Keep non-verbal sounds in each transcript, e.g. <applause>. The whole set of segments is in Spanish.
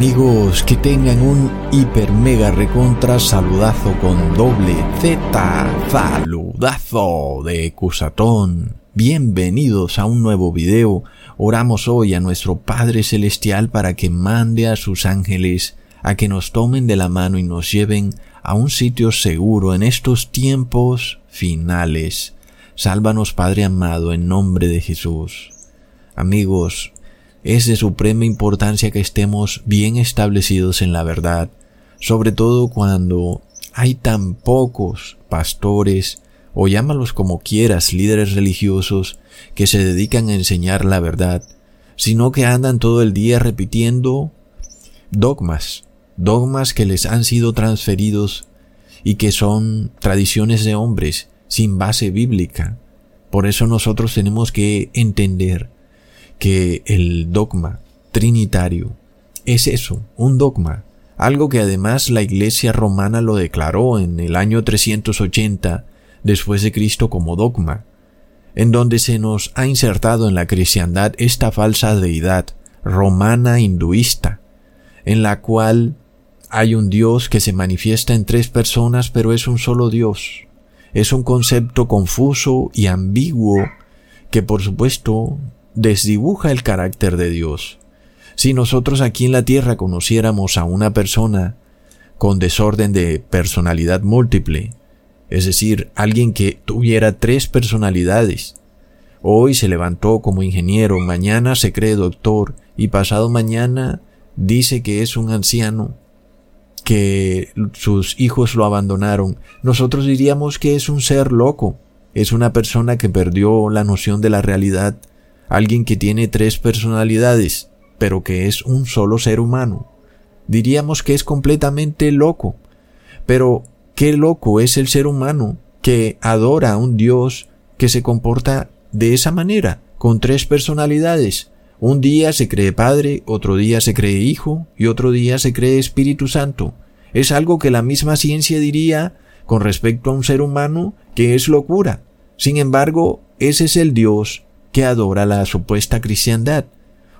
Amigos, que tengan un hiper mega recontra saludazo con doble Z, saludazo de Cusatón. Bienvenidos a un nuevo video. Oramos hoy a nuestro Padre Celestial para que mande a sus ángeles a que nos tomen de la mano y nos lleven a un sitio seguro en estos tiempos finales. Sálvanos Padre amado en nombre de Jesús. Amigos, es de suprema importancia que estemos bien establecidos en la verdad, sobre todo cuando hay tan pocos pastores o llámalos como quieras líderes religiosos que se dedican a enseñar la verdad, sino que andan todo el día repitiendo dogmas, dogmas que les han sido transferidos y que son tradiciones de hombres sin base bíblica. Por eso nosotros tenemos que entender que el dogma trinitario es eso, un dogma, algo que además la Iglesia romana lo declaró en el año 380 después de Cristo como dogma, en donde se nos ha insertado en la cristiandad esta falsa deidad romana hinduista, en la cual hay un Dios que se manifiesta en tres personas pero es un solo Dios. Es un concepto confuso y ambiguo que por supuesto desdibuja el carácter de Dios. Si nosotros aquí en la tierra conociéramos a una persona con desorden de personalidad múltiple, es decir, alguien que tuviera tres personalidades, hoy se levantó como ingeniero, mañana se cree doctor y pasado mañana dice que es un anciano, que sus hijos lo abandonaron, nosotros diríamos que es un ser loco, es una persona que perdió la noción de la realidad alguien que tiene tres personalidades, pero que es un solo ser humano. Diríamos que es completamente loco. Pero, ¿qué loco es el ser humano que adora a un Dios que se comporta de esa manera, con tres personalidades? Un día se cree Padre, otro día se cree Hijo y otro día se cree Espíritu Santo. Es algo que la misma ciencia diría con respecto a un ser humano que es locura. Sin embargo, ese es el Dios que adora la supuesta cristiandad,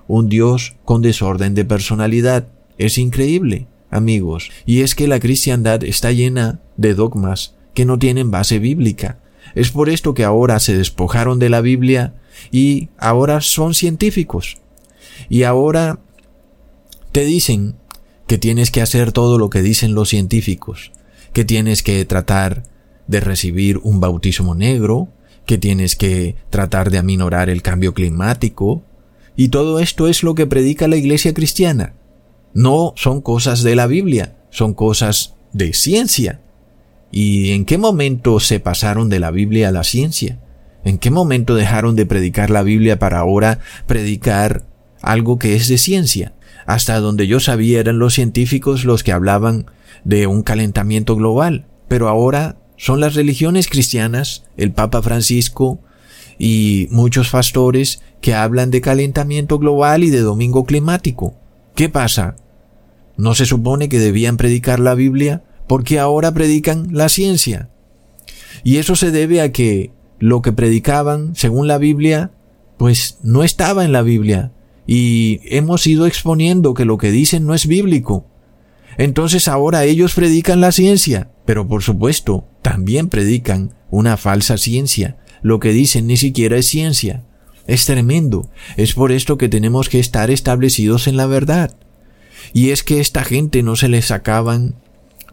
un Dios con desorden de personalidad. Es increíble, amigos, y es que la cristiandad está llena de dogmas que no tienen base bíblica. Es por esto que ahora se despojaron de la Biblia y ahora son científicos. Y ahora te dicen que tienes que hacer todo lo que dicen los científicos, que tienes que tratar de recibir un bautismo negro, que tienes que tratar de aminorar el cambio climático, y todo esto es lo que predica la iglesia cristiana. No son cosas de la Biblia, son cosas de ciencia. ¿Y en qué momento se pasaron de la Biblia a la ciencia? ¿En qué momento dejaron de predicar la Biblia para ahora predicar algo que es de ciencia? Hasta donde yo sabía eran los científicos los que hablaban de un calentamiento global, pero ahora son las religiones cristianas, el Papa Francisco y muchos pastores que hablan de calentamiento global y de domingo climático. ¿Qué pasa? ¿No se supone que debían predicar la Biblia? Porque ahora predican la ciencia. Y eso se debe a que lo que predicaban, según la Biblia, pues no estaba en la Biblia. Y hemos ido exponiendo que lo que dicen no es bíblico. Entonces ahora ellos predican la ciencia, pero por supuesto, también predican una falsa ciencia. Lo que dicen ni siquiera es ciencia. Es tremendo. Es por esto que tenemos que estar establecidos en la verdad. Y es que esta gente no se les sacaban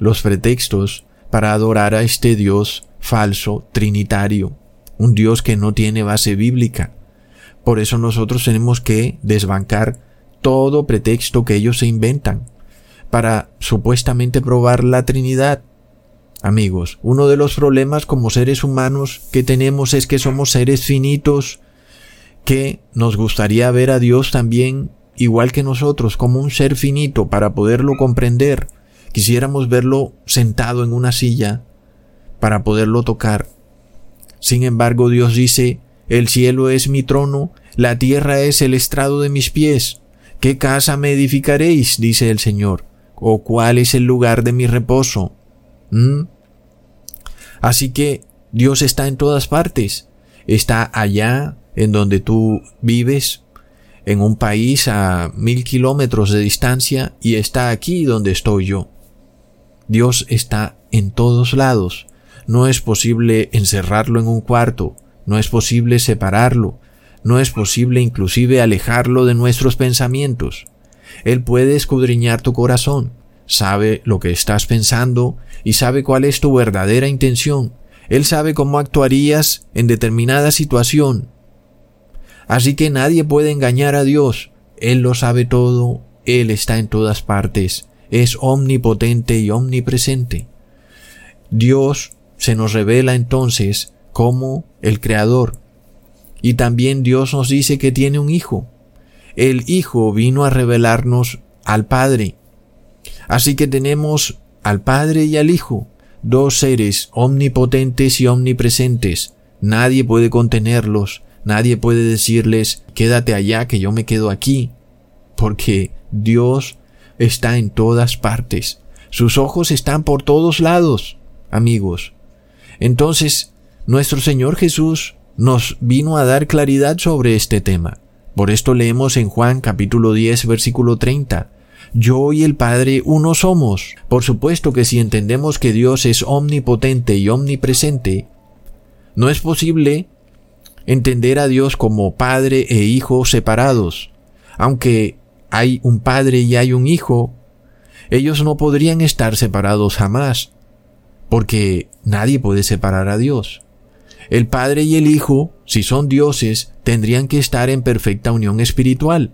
los pretextos para adorar a este Dios falso, trinitario, un Dios que no tiene base bíblica. Por eso nosotros tenemos que desbancar todo pretexto que ellos se inventan para supuestamente probar la Trinidad. Amigos, uno de los problemas como seres humanos que tenemos es que somos seres finitos, que nos gustaría ver a Dios también igual que nosotros, como un ser finito para poderlo comprender. Quisiéramos verlo sentado en una silla para poderlo tocar. Sin embargo, Dios dice, el cielo es mi trono, la tierra es el estrado de mis pies. ¿Qué casa me edificaréis? dice el Señor o cuál es el lugar de mi reposo. ¿Mm? Así que Dios está en todas partes. Está allá en donde tú vives, en un país a mil kilómetros de distancia y está aquí donde estoy yo. Dios está en todos lados. No es posible encerrarlo en un cuarto, no es posible separarlo, no es posible inclusive alejarlo de nuestros pensamientos. Él puede escudriñar tu corazón, sabe lo que estás pensando y sabe cuál es tu verdadera intención. Él sabe cómo actuarías en determinada situación. Así que nadie puede engañar a Dios. Él lo sabe todo, Él está en todas partes, es omnipotente y omnipresente. Dios se nos revela entonces como el Creador. Y también Dios nos dice que tiene un Hijo. El Hijo vino a revelarnos al Padre. Así que tenemos al Padre y al Hijo, dos seres omnipotentes y omnipresentes. Nadie puede contenerlos, nadie puede decirles quédate allá que yo me quedo aquí, porque Dios está en todas partes. Sus ojos están por todos lados, amigos. Entonces, nuestro Señor Jesús nos vino a dar claridad sobre este tema. Por esto leemos en Juan capítulo 10 versículo 30. Yo y el Padre uno somos. Por supuesto que si entendemos que Dios es omnipotente y omnipresente, no es posible entender a Dios como Padre e Hijo separados. Aunque hay un Padre y hay un Hijo, ellos no podrían estar separados jamás porque nadie puede separar a Dios. El Padre y el Hijo, si son dioses, tendrían que estar en perfecta unión espiritual.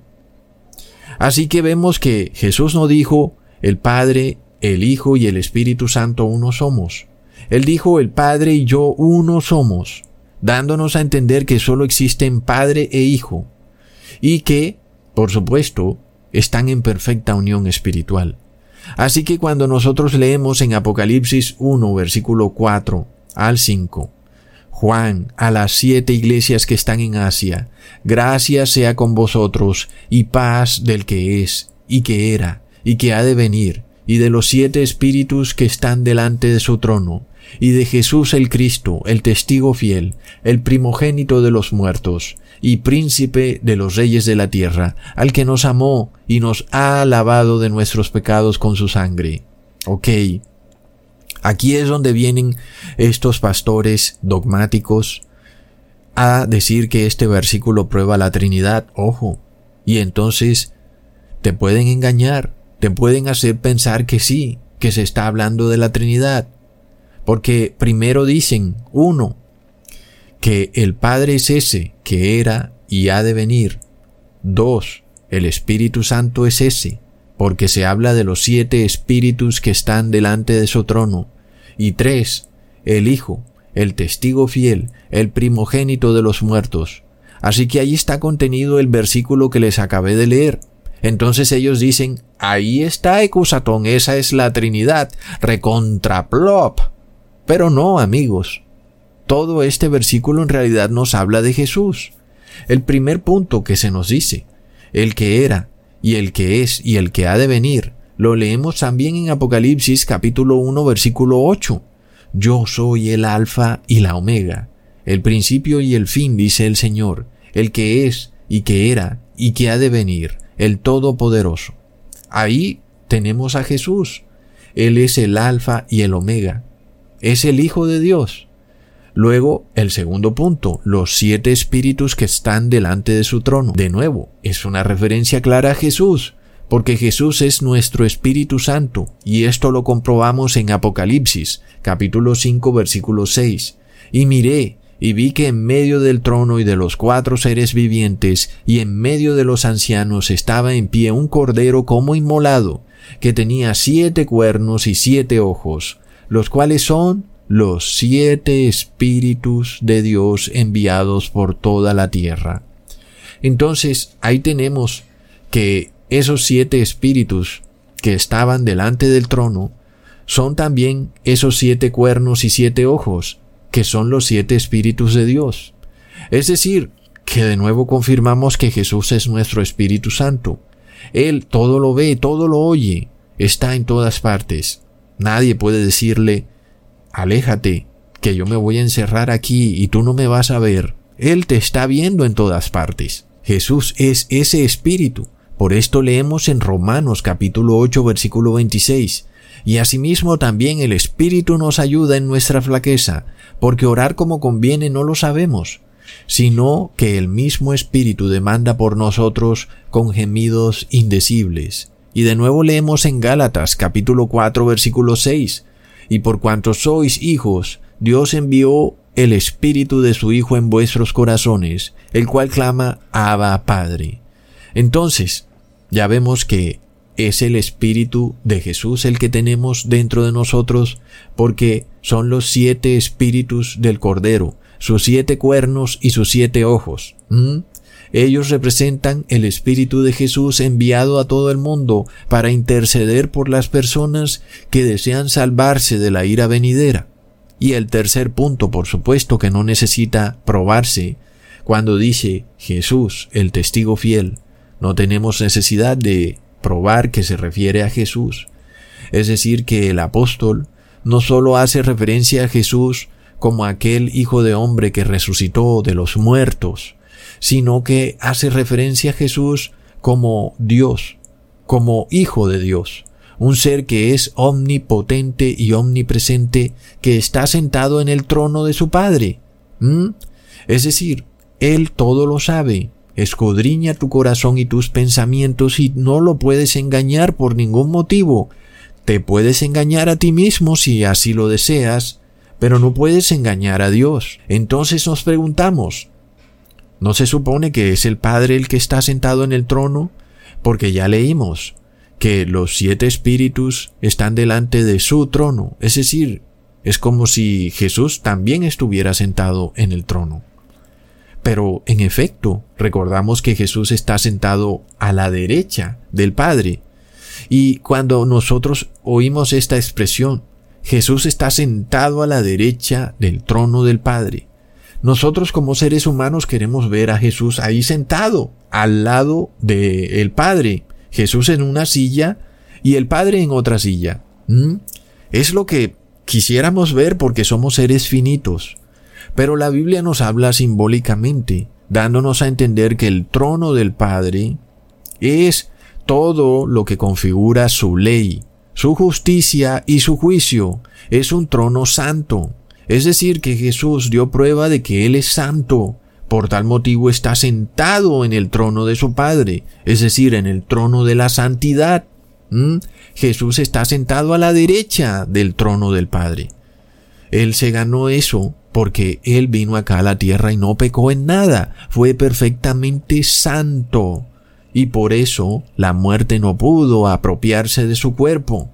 Así que vemos que Jesús no dijo, el Padre, el Hijo y el Espíritu Santo uno somos. Él dijo, el Padre y yo uno somos, dándonos a entender que solo existen Padre e Hijo, y que, por supuesto, están en perfecta unión espiritual. Así que cuando nosotros leemos en Apocalipsis 1, versículo 4 al 5, Juan, a las siete iglesias que están en Asia, gracias sea con vosotros y paz del que es, y que era, y que ha de venir, y de los siete espíritus que están delante de su trono, y de Jesús el Cristo, el testigo fiel, el primogénito de los muertos, y príncipe de los reyes de la tierra, al que nos amó y nos ha lavado de nuestros pecados con su sangre. Ok. Aquí es donde vienen estos pastores dogmáticos a decir que este versículo prueba la Trinidad. Ojo. Y entonces te pueden engañar, te pueden hacer pensar que sí, que se está hablando de la Trinidad. Porque primero dicen, uno, que el Padre es ese que era y ha de venir. Dos, el Espíritu Santo es ese, porque se habla de los siete espíritus que están delante de su trono. Y tres, el Hijo, el testigo fiel, el primogénito de los muertos. Así que ahí está contenido el versículo que les acabé de leer. Entonces ellos dicen, ahí está Ecusatón, esa es la Trinidad, recontraplop. Pero no, amigos. Todo este versículo en realidad nos habla de Jesús. El primer punto que se nos dice, el que era, y el que es, y el que ha de venir, lo leemos también en Apocalipsis capítulo 1 versículo 8. Yo soy el alfa y la omega, el principio y el fin, dice el Señor, el que es, y que era, y que ha de venir, el Todopoderoso. Ahí tenemos a Jesús. Él es el alfa y el omega, es el Hijo de Dios. Luego, el segundo punto, los siete espíritus que están delante de su trono. De nuevo, es una referencia clara a Jesús, porque Jesús es nuestro Espíritu Santo, y esto lo comprobamos en Apocalipsis, capítulo 5, versículo 6. Y miré, y vi que en medio del trono y de los cuatro seres vivientes, y en medio de los ancianos estaba en pie un cordero como inmolado, que tenía siete cuernos y siete ojos, los cuales son los siete espíritus de Dios enviados por toda la tierra. Entonces, ahí tenemos que esos siete espíritus que estaban delante del trono son también esos siete cuernos y siete ojos, que son los siete espíritus de Dios. Es decir, que de nuevo confirmamos que Jesús es nuestro Espíritu Santo. Él todo lo ve, todo lo oye, está en todas partes. Nadie puede decirle, aléjate, que yo me voy a encerrar aquí y tú no me vas a ver. Él te está viendo en todas partes. Jesús es ese espíritu. Por esto leemos en Romanos capítulo 8 versículo 26. Y asimismo también el Espíritu nos ayuda en nuestra flaqueza, porque orar como conviene no lo sabemos, sino que el mismo Espíritu demanda por nosotros con gemidos indecibles. Y de nuevo leemos en Gálatas capítulo 4 versículo 6, y por cuanto sois hijos, Dios envió el Espíritu de su Hijo en vuestros corazones, el cual clama Abba Padre. Entonces, ya vemos que es el Espíritu de Jesús el que tenemos dentro de nosotros, porque son los siete espíritus del Cordero, sus siete cuernos y sus siete ojos. Ellos representan el Espíritu de Jesús enviado a todo el mundo para interceder por las personas que desean salvarse de la ira venidera. Y el tercer punto, por supuesto, que no necesita probarse, cuando dice Jesús, el testigo fiel, no tenemos necesidad de probar que se refiere a Jesús. Es decir, que el apóstol no solo hace referencia a Jesús como aquel Hijo de hombre que resucitó de los muertos, sino que hace referencia a Jesús como Dios, como Hijo de Dios, un ser que es omnipotente y omnipresente, que está sentado en el trono de su Padre. Es decir, Él todo lo sabe, escudriña tu corazón y tus pensamientos y no lo puedes engañar por ningún motivo. Te puedes engañar a ti mismo si así lo deseas, pero no puedes engañar a Dios. Entonces nos preguntamos, ¿no se supone que es el Padre el que está sentado en el trono? Porque ya leímos que los siete espíritus están delante de su trono, es decir, es como si Jesús también estuviera sentado en el trono. Pero, en efecto, recordamos que Jesús está sentado a la derecha del Padre. Y cuando nosotros oímos esta expresión, Jesús está sentado a la derecha del trono del Padre. Nosotros como seres humanos queremos ver a Jesús ahí sentado, al lado del Padre. Jesús en una silla y el Padre en otra silla. ¿Mm? Es lo que quisiéramos ver porque somos seres finitos. Pero la Biblia nos habla simbólicamente, dándonos a entender que el trono del Padre es todo lo que configura su ley, su justicia y su juicio. Es un trono santo. Es decir, que Jesús dio prueba de que Él es santo. Por tal motivo está sentado en el trono de su Padre, es decir, en el trono de la santidad. ¿Mm? Jesús está sentado a la derecha del trono del Padre. Él se ganó eso porque Él vino acá a la tierra y no pecó en nada, fue perfectamente santo, y por eso la muerte no pudo apropiarse de su cuerpo.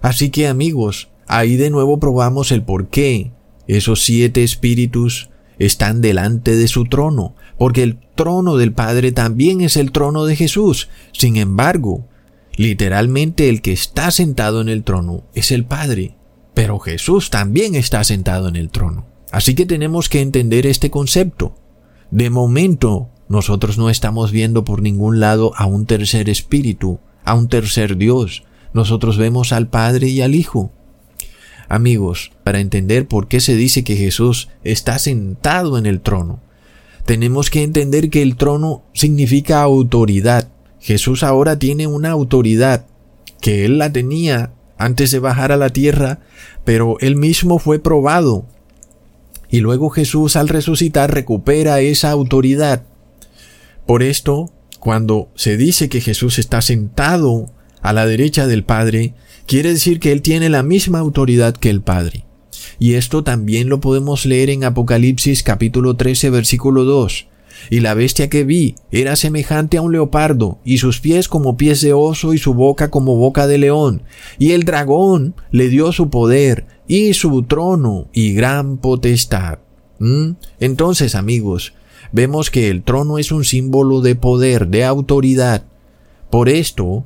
Así que amigos, ahí de nuevo probamos el por qué esos siete espíritus están delante de su trono, porque el trono del Padre también es el trono de Jesús. Sin embargo, literalmente el que está sentado en el trono es el Padre, pero Jesús también está sentado en el trono. Así que tenemos que entender este concepto. De momento, nosotros no estamos viendo por ningún lado a un tercer espíritu, a un tercer Dios. Nosotros vemos al Padre y al Hijo. Amigos, para entender por qué se dice que Jesús está sentado en el trono, tenemos que entender que el trono significa autoridad. Jesús ahora tiene una autoridad que él la tenía antes de bajar a la tierra, pero él mismo fue probado. Y luego Jesús al resucitar recupera esa autoridad. Por esto, cuando se dice que Jesús está sentado a la derecha del Padre, quiere decir que Él tiene la misma autoridad que el Padre. Y esto también lo podemos leer en Apocalipsis capítulo 13 versículo 2. Y la bestia que vi era semejante a un leopardo, y sus pies como pies de oso, y su boca como boca de león. Y el dragón le dio su poder, y su trono, y gran potestad. ¿Mm? Entonces, amigos, vemos que el trono es un símbolo de poder, de autoridad. Por esto,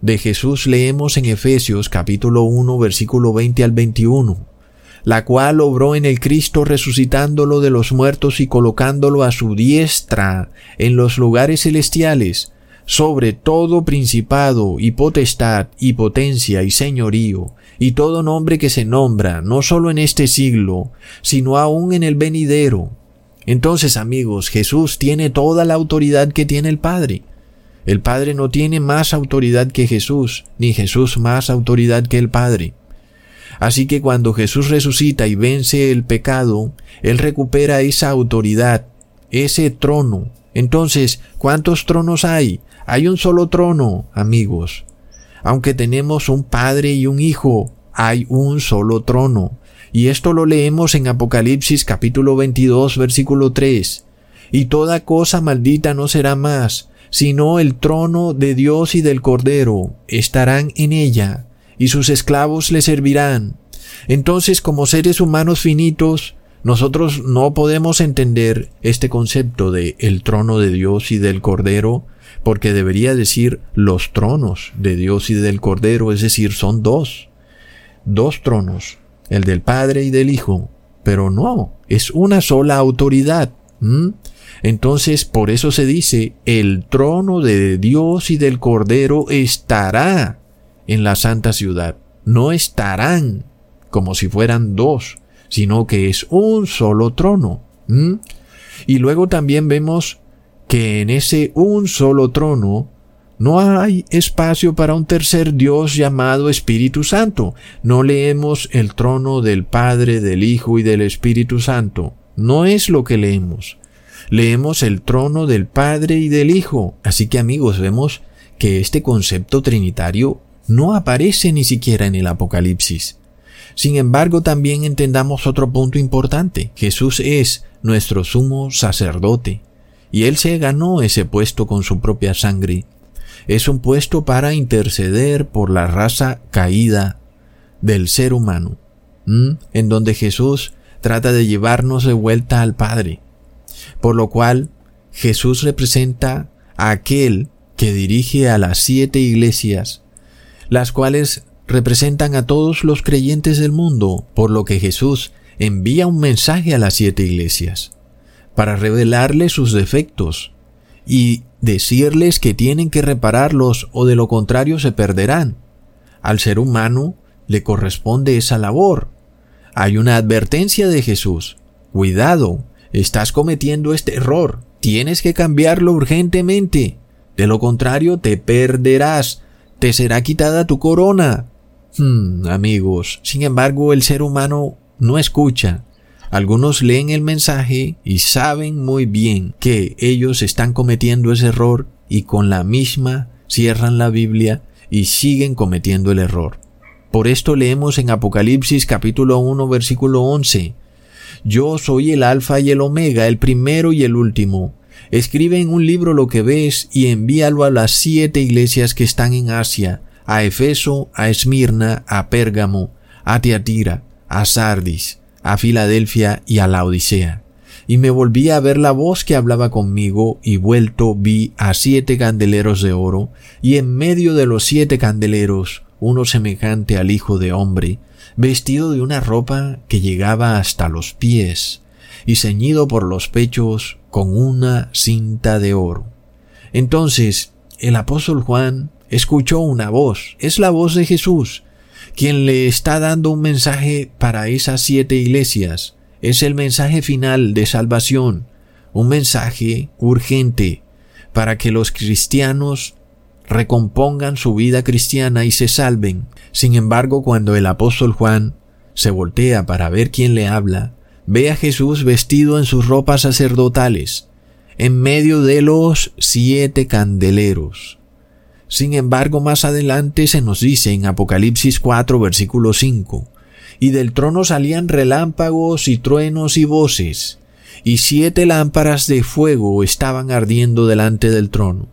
de Jesús leemos en Efesios capítulo 1 versículo 20 al 21 la cual obró en el Cristo resucitándolo de los muertos y colocándolo a su diestra en los lugares celestiales, sobre todo principado y potestad y potencia y señorío, y todo nombre que se nombra, no solo en este siglo, sino aún en el venidero, Entonces, amigos, Jesús tiene toda la autoridad que tiene el Padre. El Padre no tiene más autoridad que Jesús, ni Jesús más autoridad que el Padre. Así que cuando Jesús resucita y vence el pecado, Él recupera esa autoridad, ese trono. Entonces, ¿cuántos tronos hay? Hay un solo trono, amigos. Aunque tenemos un Padre y un Hijo, hay un solo trono. Y esto lo leemos en Apocalipsis capítulo 22 versículo 3. Y toda cosa maldita no será más, sino el trono de Dios y del Cordero estarán en ella, y sus esclavos le servirán. Entonces, como seres humanos finitos, nosotros no podemos entender este concepto de el trono de Dios y del Cordero, porque debería decir los tronos de Dios y del Cordero, es decir, son dos, dos tronos, el del Padre y del Hijo, pero no, es una sola autoridad. Entonces, por eso se dice, el trono de Dios y del Cordero estará en la santa ciudad. No estarán como si fueran dos, sino que es un solo trono. Y luego también vemos que en ese un solo trono no hay espacio para un tercer Dios llamado Espíritu Santo. No leemos el trono del Padre, del Hijo y del Espíritu Santo. No es lo que leemos leemos el trono del Padre y del Hijo. Así que amigos, vemos que este concepto trinitario no aparece ni siquiera en el Apocalipsis. Sin embargo, también entendamos otro punto importante. Jesús es nuestro sumo sacerdote, y Él se ganó ese puesto con su propia sangre. Es un puesto para interceder por la raza caída del ser humano, en donde Jesús trata de llevarnos de vuelta al Padre. Por lo cual Jesús representa a aquel que dirige a las siete iglesias, las cuales representan a todos los creyentes del mundo, por lo que Jesús envía un mensaje a las siete iglesias, para revelarles sus defectos y decirles que tienen que repararlos o de lo contrario se perderán. Al ser humano le corresponde esa labor. Hay una advertencia de Jesús. Cuidado, Estás cometiendo este error. Tienes que cambiarlo urgentemente. De lo contrario, te perderás. Te será quitada tu corona. Hmm, amigos, sin embargo, el ser humano no escucha. Algunos leen el mensaje y saben muy bien que ellos están cometiendo ese error y con la misma cierran la Biblia y siguen cometiendo el error. Por esto leemos en Apocalipsis capítulo 1 versículo 11, yo soy el alfa y el omega, el primero y el último. Escribe en un libro lo que ves y envíalo a las siete iglesias que están en Asia, a Efeso, a Esmirna, a Pérgamo, a Teatira, a Sardis, a Filadelfia y a la Odisea. Y me volví a ver la voz que hablaba conmigo, y vuelto vi a siete candeleros de oro, y en medio de los siete candeleros uno semejante al Hijo de Hombre, vestido de una ropa que llegaba hasta los pies y ceñido por los pechos con una cinta de oro. Entonces el apóstol Juan escuchó una voz, es la voz de Jesús, quien le está dando un mensaje para esas siete iglesias. Es el mensaje final de salvación, un mensaje urgente para que los cristianos recompongan su vida cristiana y se salven. Sin embargo, cuando el apóstol Juan se voltea para ver quién le habla, ve a Jesús vestido en sus ropas sacerdotales, en medio de los siete candeleros. Sin embargo, más adelante se nos dice en Apocalipsis 4, versículo 5, y del trono salían relámpagos y truenos y voces, y siete lámparas de fuego estaban ardiendo delante del trono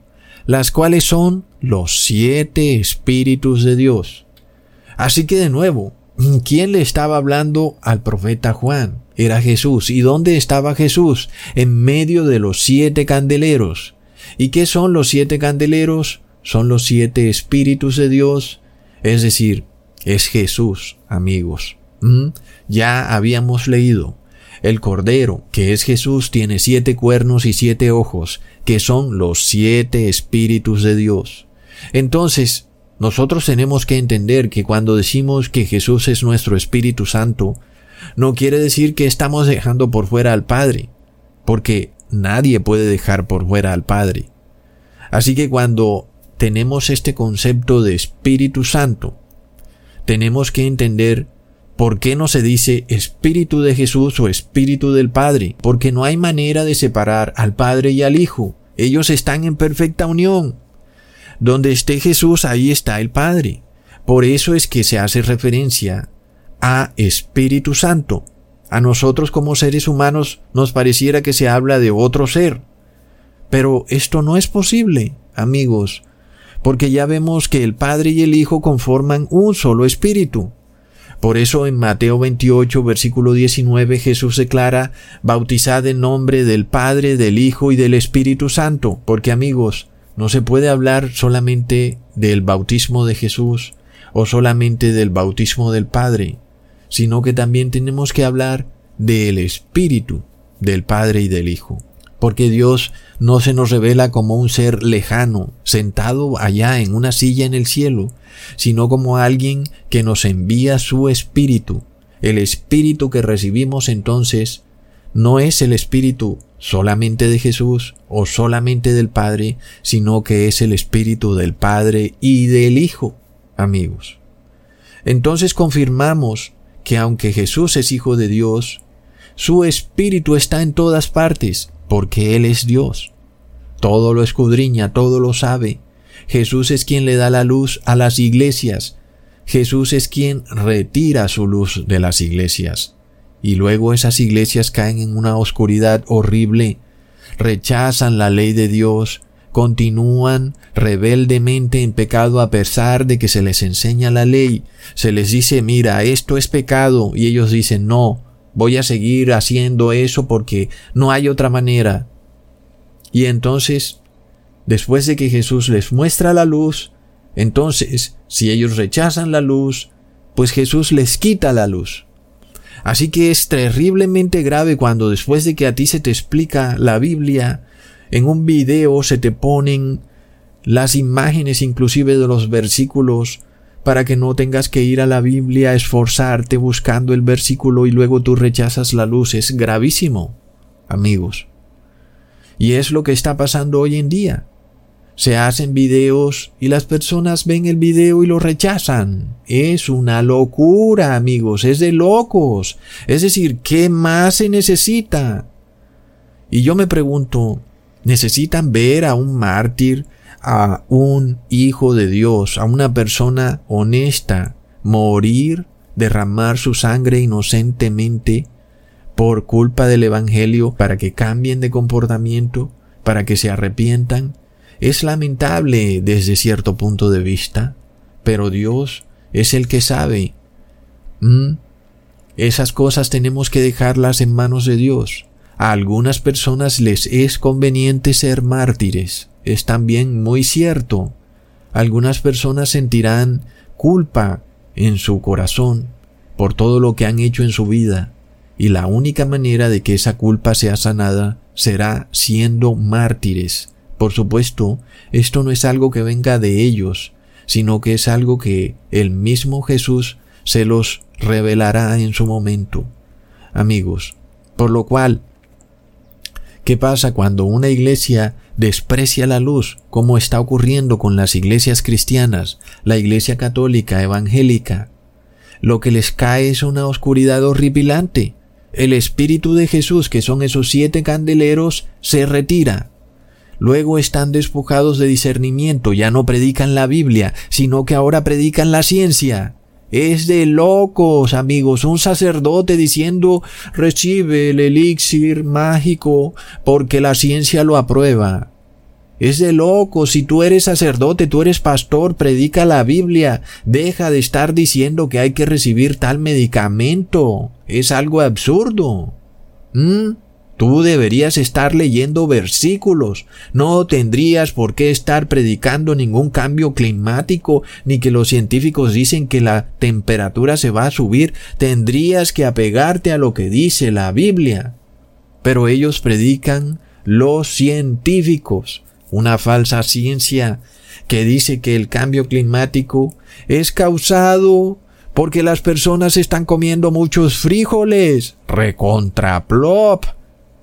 las cuales son los siete espíritus de Dios. Así que de nuevo, ¿quién le estaba hablando al profeta Juan? Era Jesús. ¿Y dónde estaba Jesús? En medio de los siete candeleros. ¿Y qué son los siete candeleros? Son los siete espíritus de Dios. Es decir, es Jesús, amigos. ¿Mm? Ya habíamos leído el Cordero, que es Jesús, tiene siete cuernos y siete ojos, que son los siete espíritus de Dios. Entonces, nosotros tenemos que entender que cuando decimos que Jesús es nuestro Espíritu Santo, no quiere decir que estamos dejando por fuera al Padre. porque nadie puede dejar por fuera al Padre. Así que cuando tenemos este concepto de Espíritu Santo, tenemos que entender por qué no se dice Espíritu de Jesús o Espíritu del Padre, porque no hay manera de separar al Padre y al Hijo. Ellos están en perfecta unión. Donde esté Jesús, ahí está el Padre. Por eso es que se hace referencia a Espíritu Santo. A nosotros como seres humanos nos pareciera que se habla de otro ser. Pero esto no es posible, amigos, porque ya vemos que el Padre y el Hijo conforman un solo espíritu. Por eso en Mateo 28, versículo 19, Jesús declara, bautizad en nombre del Padre, del Hijo y del Espíritu Santo, porque amigos, no se puede hablar solamente del bautismo de Jesús o solamente del bautismo del Padre, sino que también tenemos que hablar del Espíritu del Padre y del Hijo porque Dios no se nos revela como un ser lejano, sentado allá en una silla en el cielo, sino como alguien que nos envía su espíritu. El espíritu que recibimos entonces no es el espíritu solamente de Jesús o solamente del Padre, sino que es el espíritu del Padre y del Hijo, amigos. Entonces confirmamos que aunque Jesús es Hijo de Dios, su espíritu está en todas partes, porque Él es Dios. Todo lo escudriña, todo lo sabe. Jesús es quien le da la luz a las iglesias. Jesús es quien retira su luz de las iglesias. Y luego esas iglesias caen en una oscuridad horrible, rechazan la ley de Dios, continúan rebeldemente en pecado a pesar de que se les enseña la ley, se les dice mira, esto es pecado, y ellos dicen no, voy a seguir haciendo eso porque no hay otra manera. Y entonces, después de que Jesús les muestra la luz, entonces, si ellos rechazan la luz, pues Jesús les quita la luz. Así que es terriblemente grave cuando después de que a ti se te explica la Biblia, en un video se te ponen las imágenes inclusive de los versículos para que no tengas que ir a la Biblia a esforzarte buscando el versículo y luego tú rechazas la luz. Es gravísimo, amigos. Y es lo que está pasando hoy en día. Se hacen videos y las personas ven el video y lo rechazan. Es una locura, amigos, es de locos. Es decir, ¿qué más se necesita? Y yo me pregunto, ¿necesitan ver a un mártir a un hijo de Dios, a una persona honesta, morir, derramar su sangre inocentemente por culpa del Evangelio para que cambien de comportamiento, para que se arrepientan, es lamentable desde cierto punto de vista, pero Dios es el que sabe. ¿Mm? Esas cosas tenemos que dejarlas en manos de Dios. A algunas personas les es conveniente ser mártires, es también muy cierto. Algunas personas sentirán culpa en su corazón por todo lo que han hecho en su vida, y la única manera de que esa culpa sea sanada será siendo mártires. Por supuesto, esto no es algo que venga de ellos, sino que es algo que el mismo Jesús se los revelará en su momento. Amigos, por lo cual, ¿qué pasa cuando una iglesia desprecia la luz, como está ocurriendo con las iglesias cristianas, la iglesia católica, evangélica. Lo que les cae es una oscuridad horripilante. El Espíritu de Jesús, que son esos siete candeleros, se retira. Luego están despojados de discernimiento, ya no predican la Biblia, sino que ahora predican la ciencia. Es de locos, amigos, un sacerdote diciendo recibe el elixir mágico porque la ciencia lo aprueba. Es de locos, si tú eres sacerdote, tú eres pastor, predica la Biblia, deja de estar diciendo que hay que recibir tal medicamento. Es algo absurdo. ¿Mm? Tú deberías estar leyendo versículos, no tendrías por qué estar predicando ningún cambio climático, ni que los científicos dicen que la temperatura se va a subir, tendrías que apegarte a lo que dice la Biblia. Pero ellos predican los científicos, una falsa ciencia que dice que el cambio climático es causado porque las personas están comiendo muchos frijoles, recontraplop,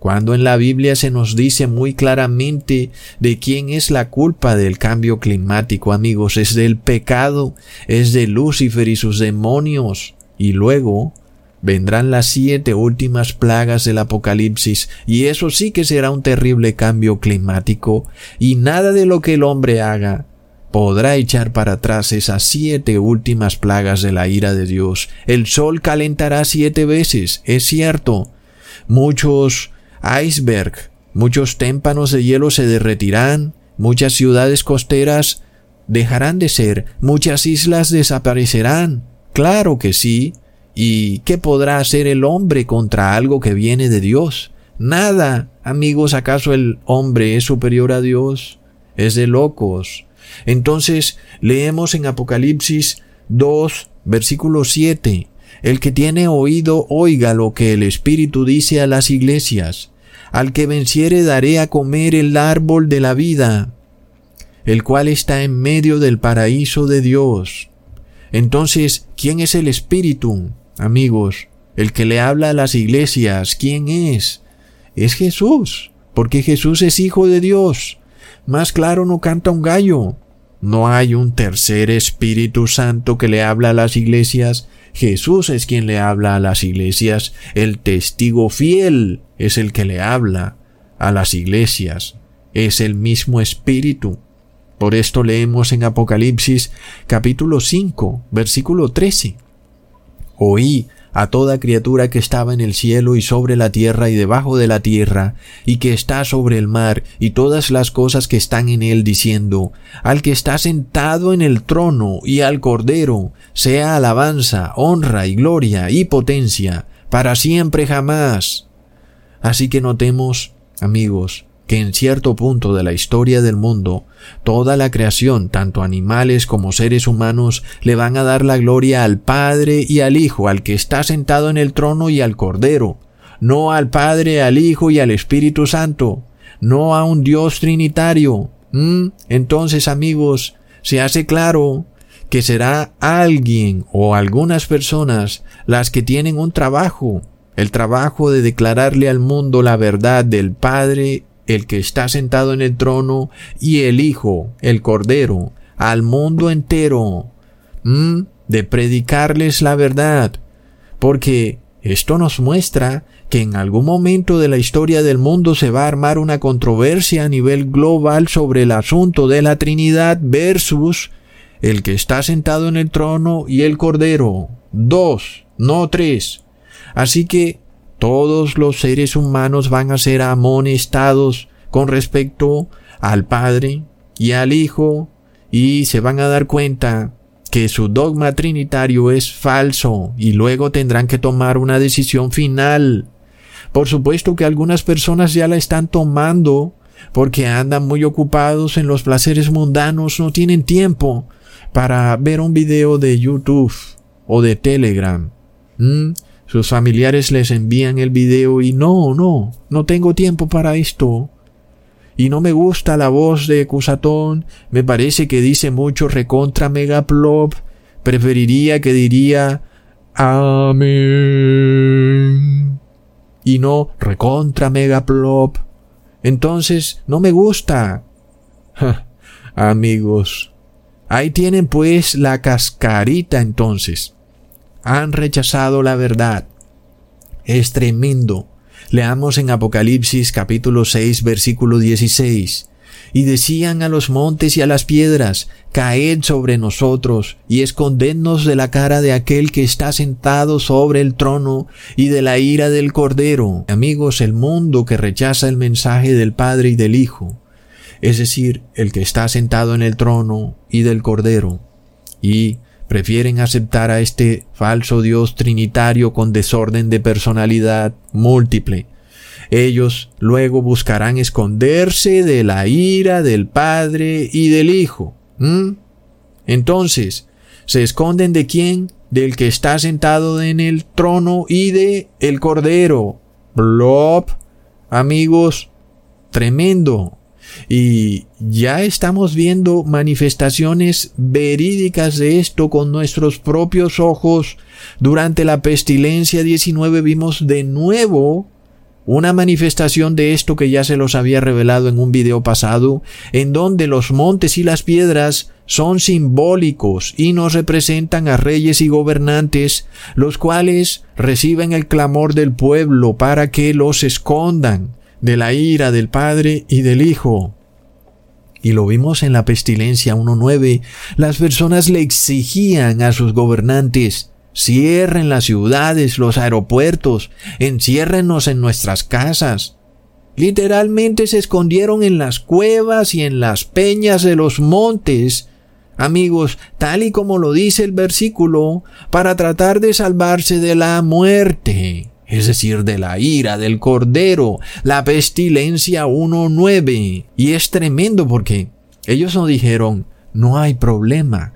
cuando en la Biblia se nos dice muy claramente de quién es la culpa del cambio climático, amigos, es del pecado, es de Lucifer y sus demonios. Y luego vendrán las siete últimas plagas del Apocalipsis, y eso sí que será un terrible cambio climático, y nada de lo que el hombre haga podrá echar para atrás esas siete últimas plagas de la ira de Dios. El sol calentará siete veces, es cierto. Muchos iceberg, muchos témpanos de hielo se derretirán, muchas ciudades costeras dejarán de ser, muchas islas desaparecerán. Claro que sí. ¿Y qué podrá hacer el hombre contra algo que viene de Dios? Nada. Amigos, ¿acaso el hombre es superior a Dios? Es de locos. Entonces leemos en Apocalipsis 2, versículo 7. El que tiene oído oiga lo que el Espíritu dice a las iglesias. Al que venciere daré a comer el árbol de la vida, el cual está en medio del paraíso de Dios. Entonces, ¿quién es el Espíritu? Amigos, el que le habla a las iglesias, ¿quién es? Es Jesús, porque Jesús es Hijo de Dios. Más claro no canta un gallo. No hay un tercer Espíritu Santo que le habla a las iglesias. Jesús es quien le habla a las iglesias. El testigo fiel es el que le habla a las iglesias. Es el mismo Espíritu. Por esto leemos en Apocalipsis capítulo 5, versículo 13. Oí a toda criatura que estaba en el cielo y sobre la tierra y debajo de la tierra, y que está sobre el mar, y todas las cosas que están en él, diciendo, al que está sentado en el trono y al Cordero, sea alabanza, honra y gloria y potencia, para siempre jamás. Así que notemos, amigos, que en cierto punto de la historia del mundo, toda la creación, tanto animales como seres humanos, le van a dar la gloria al Padre y al Hijo, al que está sentado en el trono y al Cordero, no al Padre, al Hijo y al Espíritu Santo, no a un Dios trinitario. ¿Mm? Entonces, amigos, se hace claro que será alguien o algunas personas las que tienen un trabajo, el trabajo de declararle al mundo la verdad del Padre el que está sentado en el trono y el Hijo, el Cordero, al mundo entero, de predicarles la verdad, porque esto nos muestra que en algún momento de la historia del mundo se va a armar una controversia a nivel global sobre el asunto de la Trinidad versus el que está sentado en el trono y el Cordero. Dos, no tres. Así que todos los seres humanos van a ser amonestados con respecto al Padre y al Hijo y se van a dar cuenta que su dogma trinitario es falso y luego tendrán que tomar una decisión final. Por supuesto que algunas personas ya la están tomando porque andan muy ocupados en los placeres mundanos, no tienen tiempo para ver un video de YouTube o de Telegram. Sus familiares les envían el video y no, no, no tengo tiempo para esto. Y no me gusta la voz de Cusatón, me parece que dice mucho recontra megaplop, preferiría que diría Amén. Y no recontra megaplop. Entonces, no me gusta. <laughs> amigos. Ahí tienen pues la cascarita entonces han rechazado la verdad. Es tremendo. Leamos en Apocalipsis capítulo 6 versículo 16. Y decían a los montes y a las piedras, Caed sobre nosotros y escondednos de la cara de aquel que está sentado sobre el trono y de la ira del Cordero. Amigos, el mundo que rechaza el mensaje del Padre y del Hijo, es decir, el que está sentado en el trono y del Cordero, y prefieren aceptar a este falso Dios trinitario con desorden de personalidad múltiple. Ellos luego buscarán esconderse de la ira del Padre y del Hijo. Entonces, ¿se esconden de quién? Del que está sentado en el trono y de el Cordero. Blob, amigos, tremendo. Y ya estamos viendo manifestaciones verídicas de esto con nuestros propios ojos. Durante la pestilencia 19 vimos de nuevo una manifestación de esto que ya se los había revelado en un video pasado, en donde los montes y las piedras son simbólicos y nos representan a reyes y gobernantes, los cuales reciben el clamor del pueblo para que los escondan de la ira del Padre y del Hijo. Y lo vimos en la pestilencia 1.9, las personas le exigían a sus gobernantes Cierren las ciudades, los aeropuertos, enciérrenos en nuestras casas. Literalmente se escondieron en las cuevas y en las peñas de los montes, amigos, tal y como lo dice el versículo, para tratar de salvarse de la muerte, es decir, de la ira del Cordero, la pestilencia 1.9. Y es tremendo porque ellos no dijeron, no hay problema,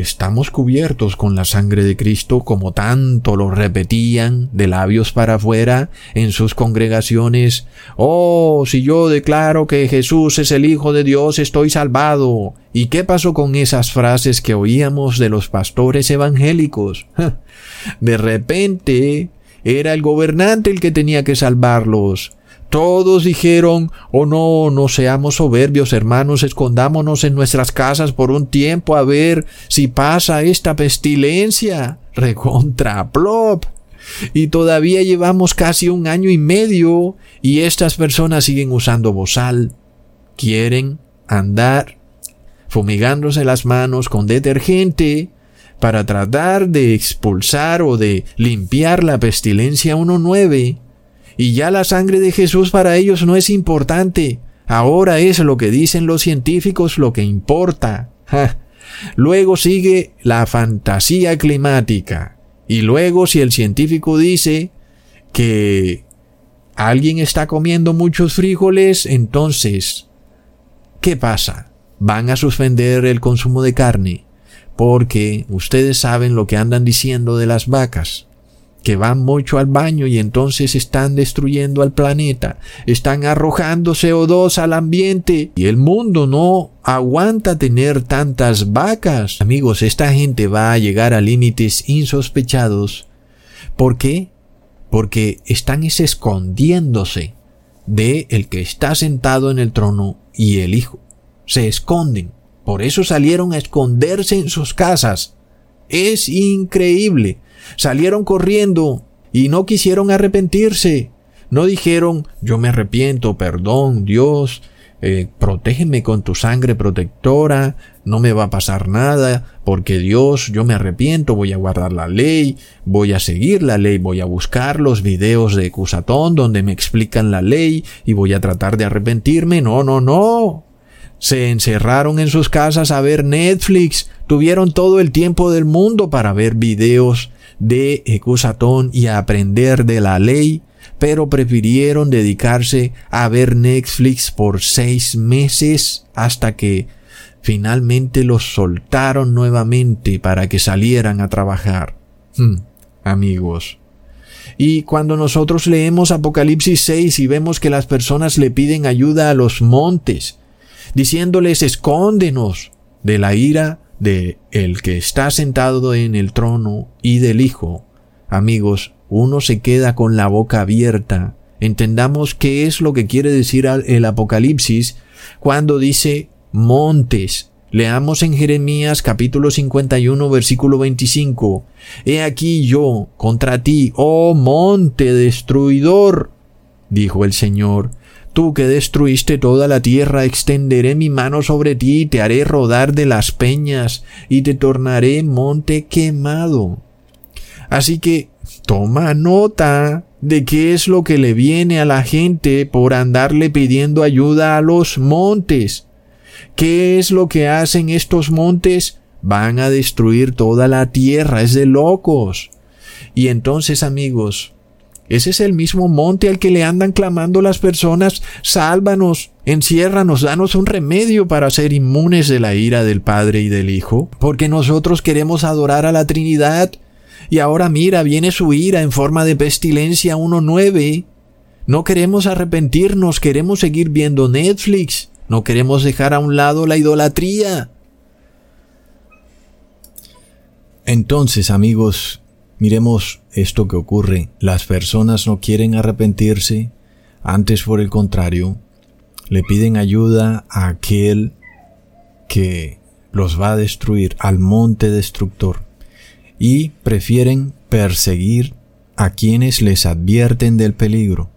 Estamos cubiertos con la sangre de Cristo como tanto lo repetían de labios para afuera en sus congregaciones. Oh, si yo declaro que Jesús es el Hijo de Dios, estoy salvado. ¿Y qué pasó con esas frases que oíamos de los pastores evangélicos? <laughs> De repente era el gobernante el que tenía que salvarlos. Todos dijeron, oh no, no seamos soberbios, hermanos, escondámonos en nuestras casas por un tiempo a ver si pasa esta pestilencia. <laughs> Recontra plop. Y todavía llevamos casi un año y medio y estas personas siguen usando bozal. Quieren andar fumigándose las manos con detergente para tratar de expulsar o de limpiar la pestilencia 1.9 y ya la sangre de Jesús para ellos no es importante. Ahora es lo que dicen los científicos lo que importa. Luego sigue la fantasía climática. Y luego si el científico dice que alguien está comiendo muchos frijoles, entonces, ¿qué pasa? Van a suspender el consumo de carne porque ustedes saben lo que andan diciendo de las vacas que van mucho al baño y entonces están destruyendo al planeta, están arrojando CO2 al ambiente y el mundo no aguanta tener tantas vacas. Amigos, esta gente va a llegar a límites insospechados. ¿Por qué? Porque están escondiéndose de el que está sentado en el trono y el Hijo. Se esconden. Por eso salieron a esconderse en sus casas. Es increíble salieron corriendo y no quisieron arrepentirse. No dijeron, yo me arrepiento, perdón, Dios, eh, protégeme con tu sangre protectora, no me va a pasar nada, porque Dios, yo me arrepiento, voy a guardar la ley, voy a seguir la ley, voy a buscar los videos de Cusatón donde me explican la ley y voy a tratar de arrepentirme. No, no, no. Se encerraron en sus casas a ver Netflix, tuvieron todo el tiempo del mundo para ver videos de Ecusatón y aprender de la ley, pero prefirieron dedicarse a ver Netflix por seis meses hasta que finalmente los soltaron nuevamente para que salieran a trabajar. Hmm, amigos. Y cuando nosotros leemos Apocalipsis 6 y vemos que las personas le piden ayuda a los montes, diciéndoles escóndenos de la ira de el que está sentado en el trono y del Hijo, amigos, uno se queda con la boca abierta. Entendamos qué es lo que quiere decir el Apocalipsis cuando dice montes. Leamos en Jeremías capítulo 51 versículo 25. He aquí yo contra ti, oh monte destruidor, dijo el Señor, Tú que destruiste toda la tierra, extenderé mi mano sobre ti y te haré rodar de las peñas y te tornaré monte quemado. Así que toma nota de qué es lo que le viene a la gente por andarle pidiendo ayuda a los montes. ¿Qué es lo que hacen estos montes? Van a destruir toda la tierra, es de locos. Y entonces amigos, ese es el mismo monte al que le andan clamando las personas, sálvanos, enciérranos, danos un remedio para ser inmunes de la ira del Padre y del Hijo, porque nosotros queremos adorar a la Trinidad. Y ahora mira, viene su ira en forma de pestilencia 1.9. No queremos arrepentirnos, queremos seguir viendo Netflix, no queremos dejar a un lado la idolatría. Entonces, amigos, Miremos esto que ocurre. Las personas no quieren arrepentirse, antes por el contrario, le piden ayuda a aquel que los va a destruir, al monte destructor, y prefieren perseguir a quienes les advierten del peligro.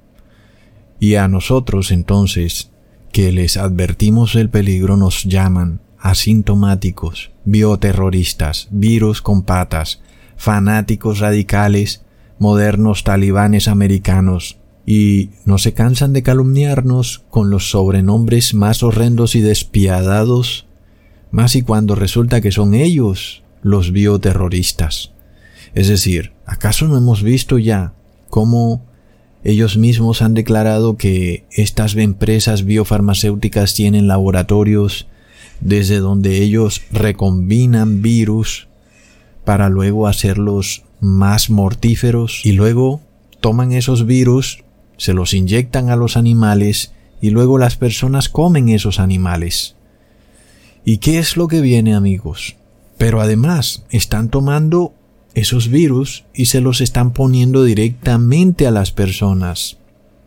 Y a nosotros entonces, que les advertimos del peligro, nos llaman asintomáticos, bioterroristas, virus con patas, fanáticos radicales, modernos talibanes americanos, y no se cansan de calumniarnos con los sobrenombres más horrendos y despiadados, más y cuando resulta que son ellos los bioterroristas. Es decir, ¿acaso no hemos visto ya cómo ellos mismos han declarado que estas empresas biofarmacéuticas tienen laboratorios desde donde ellos recombinan virus para luego hacerlos más mortíferos y luego toman esos virus, se los inyectan a los animales y luego las personas comen esos animales. ¿Y qué es lo que viene amigos? Pero además están tomando esos virus y se los están poniendo directamente a las personas.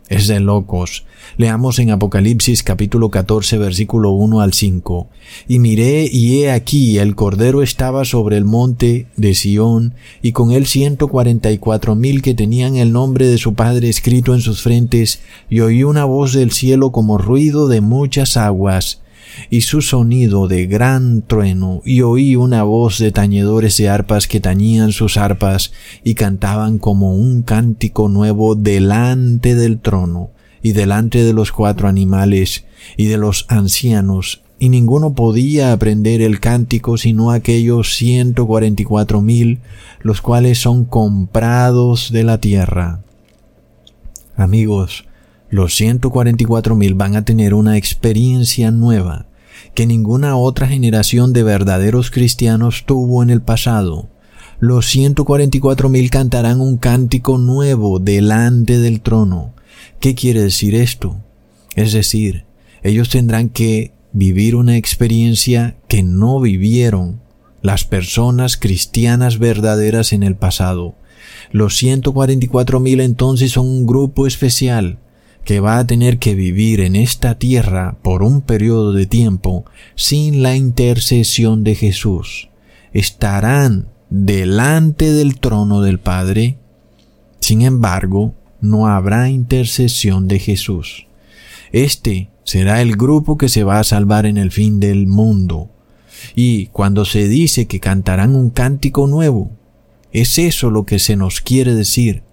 Es de locos. Leamos en Apocalipsis capítulo 14 versículo 1 al 5. Y miré y he aquí el Cordero estaba sobre el monte de Sión y con él ciento cuarenta y cuatro mil que tenían el nombre de su Padre escrito en sus frentes y oí una voz del cielo como ruido de muchas aguas y su sonido de gran trueno, y oí una voz de tañedores de arpas que tañían sus arpas y cantaban como un cántico nuevo delante del trono, y delante de los cuatro animales, y de los ancianos, y ninguno podía aprender el cántico sino aquellos ciento cuarenta y cuatro mil, los cuales son comprados de la tierra. Amigos, los ciento cuarenta y cuatro mil van a tener una experiencia nueva que ninguna otra generación de verdaderos cristianos tuvo en el pasado. Los 144.000 cantarán un cántico nuevo delante del trono. ¿Qué quiere decir esto? Es decir, ellos tendrán que vivir una experiencia que no vivieron las personas cristianas verdaderas en el pasado. Los 144.000 entonces son un grupo especial que va a tener que vivir en esta tierra por un periodo de tiempo sin la intercesión de Jesús. Estarán delante del trono del Padre. Sin embargo, no habrá intercesión de Jesús. Este será el grupo que se va a salvar en el fin del mundo. Y cuando se dice que cantarán un cántico nuevo, es eso lo que se nos quiere decir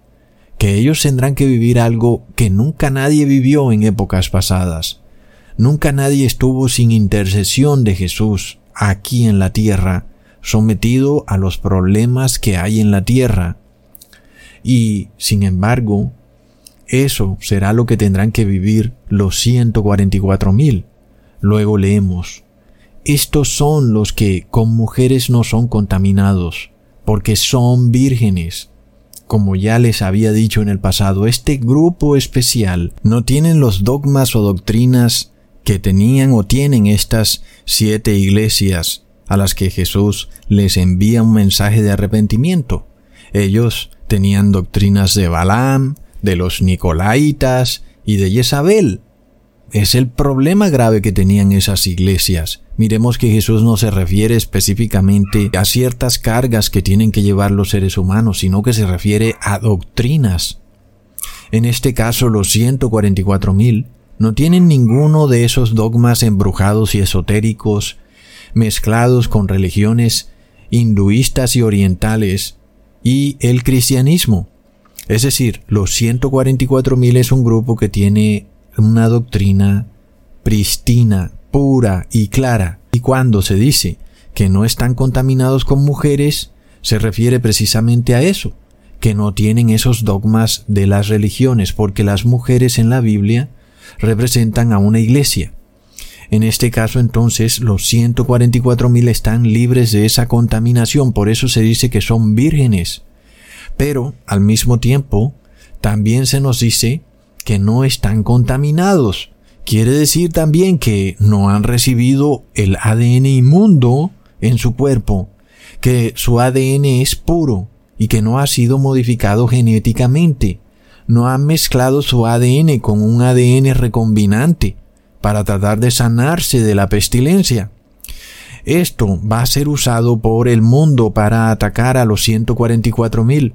que ellos tendrán que vivir algo que nunca nadie vivió en épocas pasadas. Nunca nadie estuvo sin intercesión de Jesús aquí en la tierra, sometido a los problemas que hay en la tierra. Y, sin embargo, eso será lo que tendrán que vivir los 144 mil. Luego leemos, estos son los que con mujeres no son contaminados, porque son vírgenes como ya les había dicho en el pasado, este grupo especial no tienen los dogmas o doctrinas que tenían o tienen estas siete iglesias a las que Jesús les envía un mensaje de arrepentimiento. Ellos tenían doctrinas de Balaam, de los Nicolaitas y de Jezabel. Es el problema grave que tenían esas iglesias. Miremos que Jesús no se refiere específicamente a ciertas cargas que tienen que llevar los seres humanos, sino que se refiere a doctrinas. En este caso, los 144.000 no tienen ninguno de esos dogmas embrujados y esotéricos mezclados con religiones hinduistas y orientales y el cristianismo. Es decir, los 144.000 es un grupo que tiene una doctrina pristina, pura y clara. Y cuando se dice que no están contaminados con mujeres, se refiere precisamente a eso, que no tienen esos dogmas de las religiones, porque las mujeres en la Biblia representan a una iglesia. En este caso entonces los 144.000 están libres de esa contaminación, por eso se dice que son vírgenes. Pero al mismo tiempo también se nos dice que no están contaminados, Quiere decir también que no han recibido el ADN inmundo en su cuerpo, que su ADN es puro y que no ha sido modificado genéticamente. No han mezclado su ADN con un ADN recombinante para tratar de sanarse de la pestilencia. Esto va a ser usado por el mundo para atacar a los 144.000,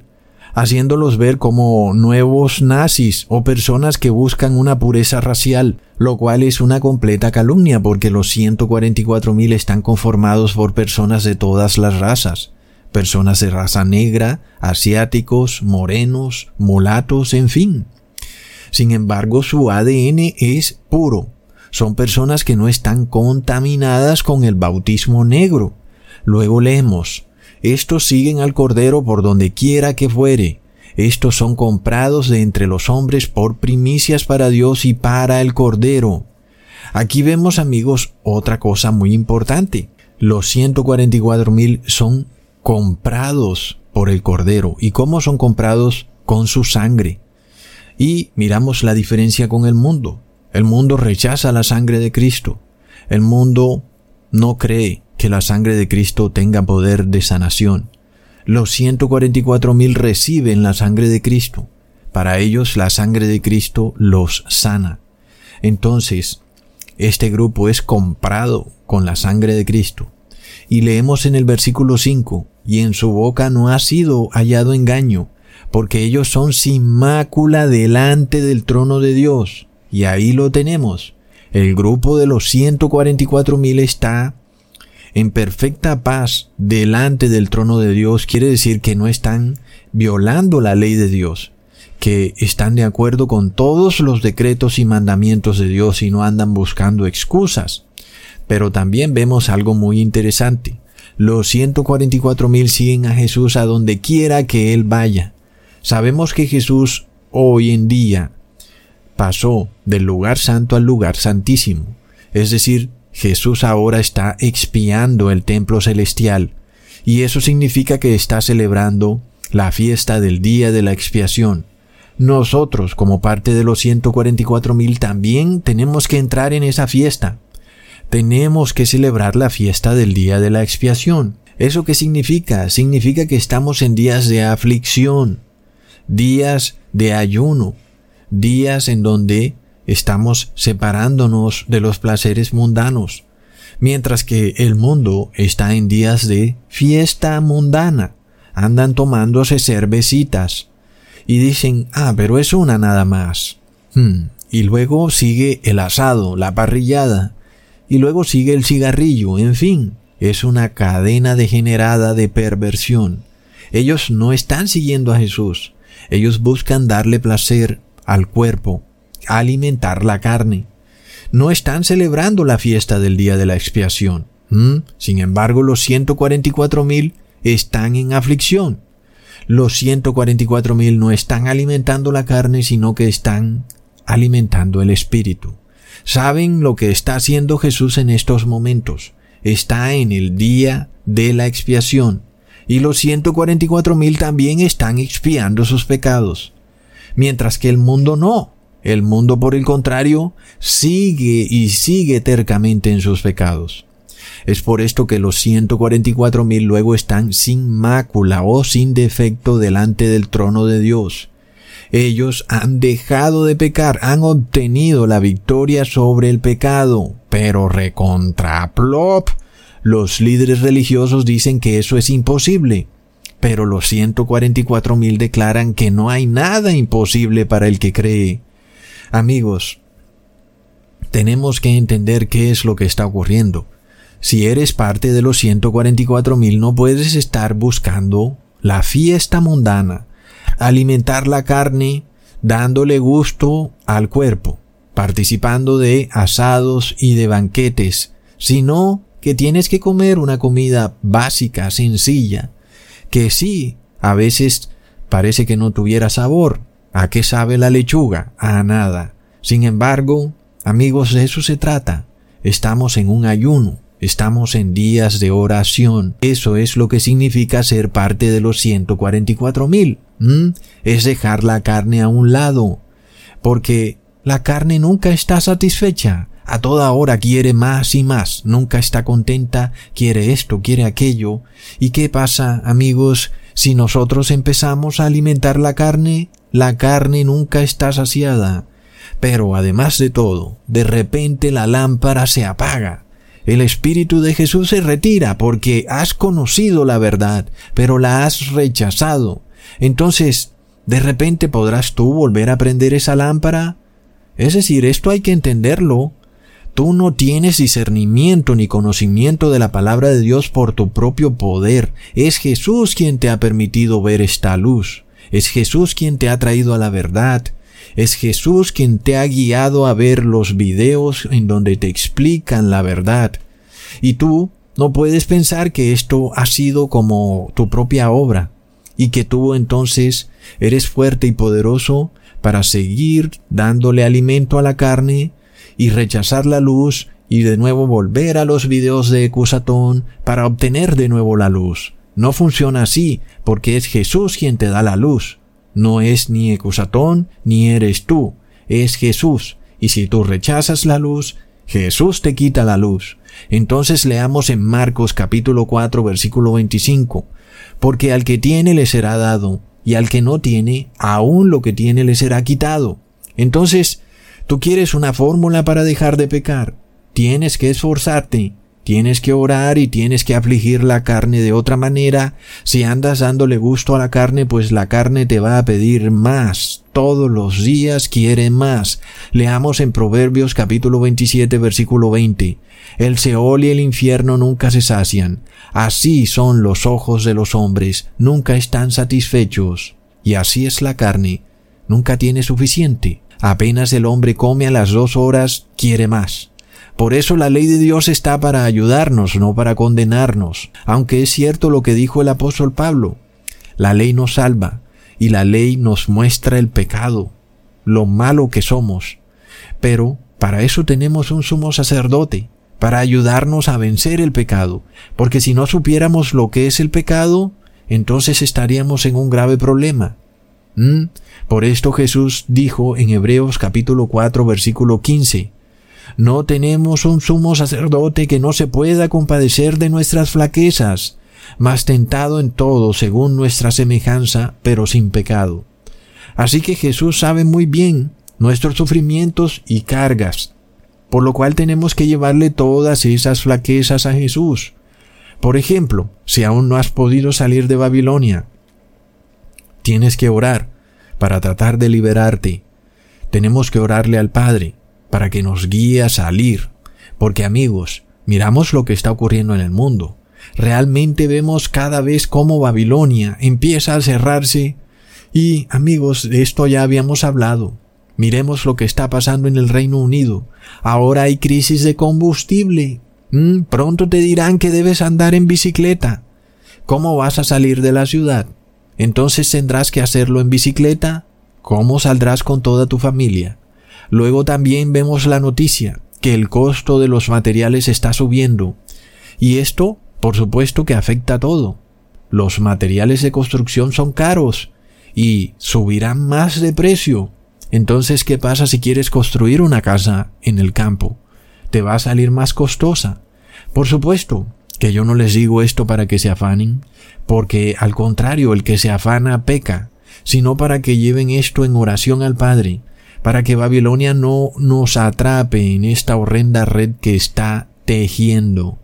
haciéndolos ver como nuevos nazis o personas que buscan una pureza racial, lo cual es una completa calumnia porque los 144.000 están conformados por personas de todas las razas, personas de raza negra, asiáticos, morenos, mulatos, en fin. Sin embargo, su ADN es puro, son personas que no están contaminadas con el bautismo negro. Luego leemos, estos siguen al Cordero por donde quiera que fuere. Estos son comprados de entre los hombres por primicias para Dios y para el Cordero. Aquí vemos amigos otra cosa muy importante. Los 144 mil son comprados por el Cordero. ¿Y cómo son comprados? Con su sangre. Y miramos la diferencia con el mundo. El mundo rechaza la sangre de Cristo. El mundo no cree que la sangre de Cristo tenga poder de sanación. Los 144 mil reciben la sangre de Cristo. Para ellos la sangre de Cristo los sana. Entonces, este grupo es comprado con la sangre de Cristo. Y leemos en el versículo 5, y en su boca no ha sido hallado engaño, porque ellos son sin mácula delante del trono de Dios. Y ahí lo tenemos. El grupo de los 144 mil está en perfecta paz delante del trono de Dios. Quiere decir que no están violando la ley de Dios, que están de acuerdo con todos los decretos y mandamientos de Dios y no andan buscando excusas. Pero también vemos algo muy interesante. Los 144 mil siguen a Jesús a donde quiera que Él vaya. Sabemos que Jesús hoy en día pasó del lugar santo al lugar santísimo. Es decir, Jesús ahora está expiando el templo celestial, y eso significa que está celebrando la fiesta del día de la expiación. Nosotros, como parte de los 144 mil, también tenemos que entrar en esa fiesta. Tenemos que celebrar la fiesta del día de la expiación. ¿Eso qué significa? Significa que estamos en días de aflicción, días de ayuno, días en donde estamos separándonos de los placeres mundanos, mientras que el mundo está en días de fiesta mundana, andan tomándose cervecitas y dicen, ah, pero es una nada más. Hmm. Y luego sigue el asado, la parrillada, y luego sigue el cigarrillo, en fin, es una cadena degenerada de perversión. Ellos no están siguiendo a Jesús, ellos buscan darle placer al cuerpo, alimentar la carne. No están celebrando la fiesta del día de la expiación. Sin embargo, los 144 mil están en aflicción. Los 144 mil no están alimentando la carne, sino que están alimentando el espíritu. Saben lo que está haciendo Jesús en estos momentos. Está en el día de la expiación. Y los 144 mil también están expiando sus pecados mientras que el mundo no. El mundo, por el contrario, sigue y sigue tercamente en sus pecados. Es por esto que los 144 mil luego están sin mácula o sin defecto delante del trono de Dios. Ellos han dejado de pecar, han obtenido la victoria sobre el pecado, pero recontraplop. Los líderes religiosos dicen que eso es imposible pero los 144 mil declaran que no hay nada imposible para el que cree. Amigos, tenemos que entender qué es lo que está ocurriendo. Si eres parte de los 144 mil no puedes estar buscando la fiesta mundana, alimentar la carne, dándole gusto al cuerpo, participando de asados y de banquetes, sino que tienes que comer una comida básica, sencilla, que sí, a veces parece que no tuviera sabor. ¿A qué sabe la lechuga? A nada. Sin embargo, amigos, de eso se trata. Estamos en un ayuno, estamos en días de oración. Eso es lo que significa ser parte de los 144 mil. Es dejar la carne a un lado. Porque la carne nunca está satisfecha. A toda hora quiere más y más, nunca está contenta, quiere esto, quiere aquello. ¿Y qué pasa, amigos? Si nosotros empezamos a alimentar la carne, la carne nunca está saciada. Pero además de todo, de repente la lámpara se apaga. El Espíritu de Jesús se retira porque has conocido la verdad, pero la has rechazado. Entonces, ¿de repente podrás tú volver a prender esa lámpara? Es decir, esto hay que entenderlo. Tú no tienes discernimiento ni conocimiento de la palabra de Dios por tu propio poder. Es Jesús quien te ha permitido ver esta luz. Es Jesús quien te ha traído a la verdad. Es Jesús quien te ha guiado a ver los videos en donde te explican la verdad. Y tú no puedes pensar que esto ha sido como tu propia obra y que tú entonces eres fuerte y poderoso para seguir dándole alimento a la carne y rechazar la luz y de nuevo volver a los videos de Cusatón para obtener de nuevo la luz. No funciona así, porque es Jesús quien te da la luz. No es ni Ecusatón ni eres tú, es Jesús. Y si tú rechazas la luz, Jesús te quita la luz. Entonces leamos en Marcos capítulo 4 versículo 25. Porque al que tiene le será dado, y al que no tiene, aún lo que tiene le será quitado. Entonces, tú quieres una fórmula para dejar de pecar. Tienes que esforzarte, tienes que orar y tienes que afligir la carne de otra manera. Si andas dándole gusto a la carne, pues la carne te va a pedir más. Todos los días quiere más. Leamos en Proverbios capítulo 27 versículo 20. El Seol y el infierno nunca se sacian. Así son los ojos de los hombres, nunca están satisfechos. Y así es la carne, nunca tiene suficiente. Apenas el hombre come a las dos horas, quiere más. Por eso la ley de Dios está para ayudarnos, no para condenarnos, aunque es cierto lo que dijo el apóstol Pablo. La ley nos salva, y la ley nos muestra el pecado, lo malo que somos. Pero para eso tenemos un sumo sacerdote, para ayudarnos a vencer el pecado, porque si no supiéramos lo que es el pecado, entonces estaríamos en un grave problema. ¿Mm? Por esto Jesús dijo en Hebreos capítulo 4 versículo 15, No tenemos un sumo sacerdote que no se pueda compadecer de nuestras flaquezas, mas tentado en todo según nuestra semejanza, pero sin pecado. Así que Jesús sabe muy bien nuestros sufrimientos y cargas, por lo cual tenemos que llevarle todas esas flaquezas a Jesús. Por ejemplo, si aún no has podido salir de Babilonia, tienes que orar para tratar de liberarte. Tenemos que orarle al Padre para que nos guíe a salir. Porque amigos, miramos lo que está ocurriendo en el mundo. Realmente vemos cada vez cómo Babilonia empieza a cerrarse. Y amigos, de esto ya habíamos hablado. Miremos lo que está pasando en el Reino Unido. Ahora hay crisis de combustible. Mm, pronto te dirán que debes andar en bicicleta. ¿Cómo vas a salir de la ciudad? Entonces tendrás que hacerlo en bicicleta. ¿Cómo saldrás con toda tu familia? Luego también vemos la noticia que el costo de los materiales está subiendo. Y esto, por supuesto, que afecta a todo. Los materiales de construcción son caros y subirán más de precio. Entonces, ¿qué pasa si quieres construir una casa en el campo? Te va a salir más costosa. Por supuesto que yo no les digo esto para que se afanen, porque al contrario, el que se afana peca, sino para que lleven esto en oración al Padre, para que Babilonia no nos atrape en esta horrenda red que está tejiendo.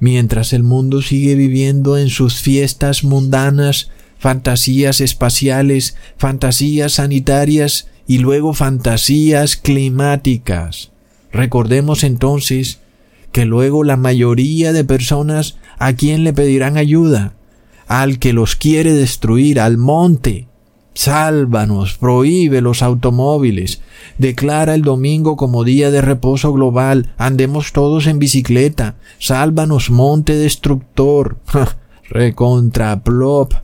Mientras el mundo sigue viviendo en sus fiestas mundanas, fantasías espaciales, fantasías sanitarias y luego fantasías climáticas. Recordemos entonces que luego la mayoría de personas a quien le pedirán ayuda, al que los quiere destruir, al monte. Sálvanos, prohíbe los automóviles, declara el domingo como día de reposo global, andemos todos en bicicleta, sálvanos, monte destructor. <laughs> Recontraplop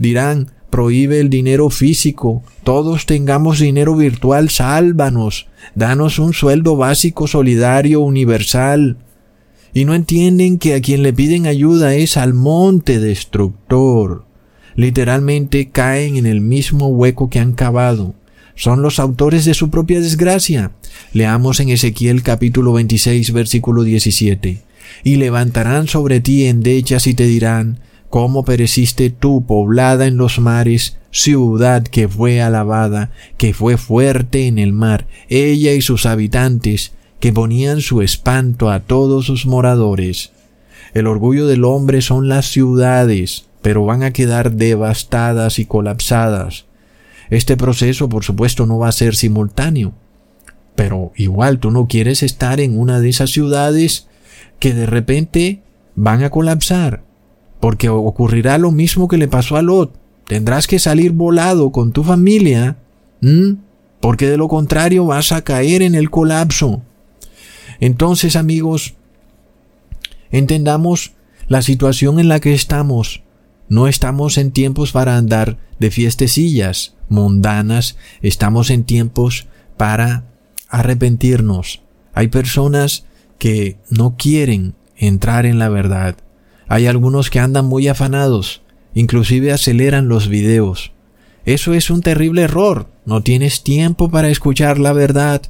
dirán, prohíbe el dinero físico, todos tengamos dinero virtual, sálvanos, danos un sueldo básico solidario universal. Y no entienden que a quien le piden ayuda es al monte destructor. Literalmente caen en el mismo hueco que han cavado. Son los autores de su propia desgracia. Leamos en Ezequiel capítulo 26 versículo 17. Y levantarán sobre ti endechas y te dirán, cómo pereciste tú poblada en los mares, ciudad que fue alabada, que fue fuerte en el mar, ella y sus habitantes, que ponían su espanto a todos sus moradores. El orgullo del hombre son las ciudades, pero van a quedar devastadas y colapsadas. Este proceso, por supuesto, no va a ser simultáneo. Pero igual tú no quieres estar en una de esas ciudades que de repente van a colapsar, porque ocurrirá lo mismo que le pasó a Lot. Tendrás que salir volado con tu familia, porque de lo contrario vas a caer en el colapso. Entonces, amigos, entendamos la situación en la que estamos. No estamos en tiempos para andar de fiestecillas mundanas, estamos en tiempos para arrepentirnos. Hay personas que no quieren entrar en la verdad. Hay algunos que andan muy afanados, inclusive aceleran los videos. Eso es un terrible error. No tienes tiempo para escuchar la verdad.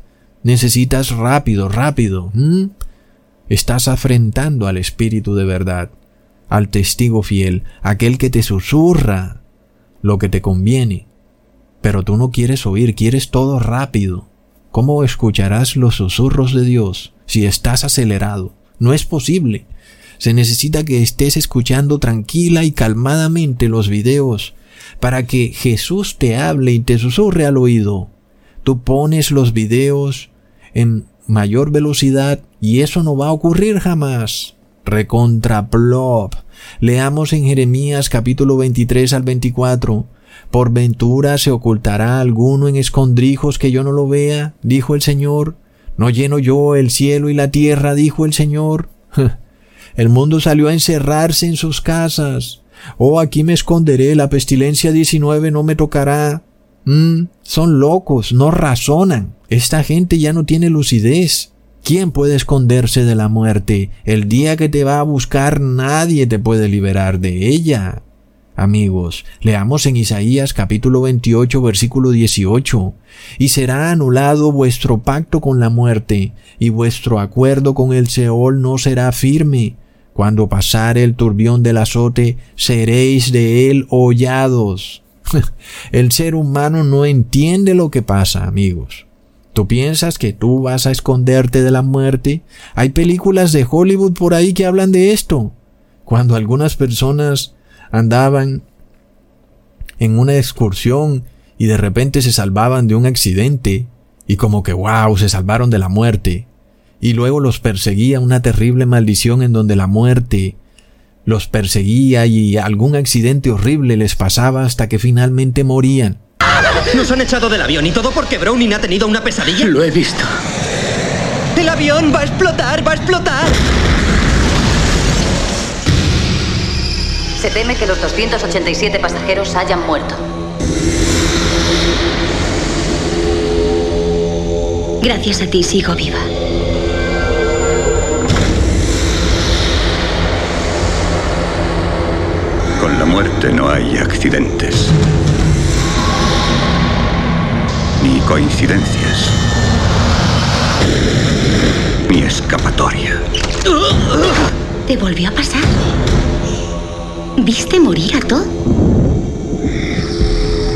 Necesitas rápido, rápido. Estás afrentando al Espíritu de verdad, al testigo fiel, aquel que te susurra lo que te conviene. Pero tú no quieres oír, quieres todo rápido. ¿Cómo escucharás los susurros de Dios si estás acelerado? No es posible. Se necesita que estés escuchando tranquila y calmadamente los videos para que Jesús te hable y te susurre al oído. Tú pones los videos en mayor velocidad y eso no va a ocurrir jamás. Recontraplop. Leamos en Jeremías capítulo 23 al 24. Por ventura se ocultará alguno en escondrijos que yo no lo vea, dijo el Señor. ¿No lleno yo el cielo y la tierra? dijo el Señor. <laughs> El mundo salió a encerrarse en sus casas. Oh, aquí me esconderé, la pestilencia 19 no me tocará. Mm, son locos, no razonan. Esta gente ya no tiene lucidez. ¿Quién puede esconderse de la muerte? El día que te va a buscar nadie te puede liberar de ella. Amigos, leamos en Isaías capítulo 28 versículo 18. Y será anulado vuestro pacto con la muerte, y vuestro acuerdo con el Seol no será firme. Cuando pasare el turbión del azote, seréis de él hollados. <laughs> el ser humano no entiende lo que pasa, amigos. ¿Tú piensas que tú vas a esconderte de la muerte? Hay películas de Hollywood por ahí que hablan de esto. Cuando algunas personas andaban en una excursión y de repente se salvaban de un accidente y como que wow, se salvaron de la muerte. Y luego los perseguía una terrible maldición en donde la muerte los perseguía y algún accidente horrible les pasaba hasta que finalmente morían. Nos han echado del avión y todo porque Browning ha tenido una pesadilla. Lo he visto. El avión va a explotar, va a explotar. Se teme que los 287 pasajeros hayan muerto. Gracias a ti sigo viva. La muerte no hay accidentes. Ni coincidencias. Ni escapatoria. ¿Te volvió a pasar? ¿Viste morir a Todd?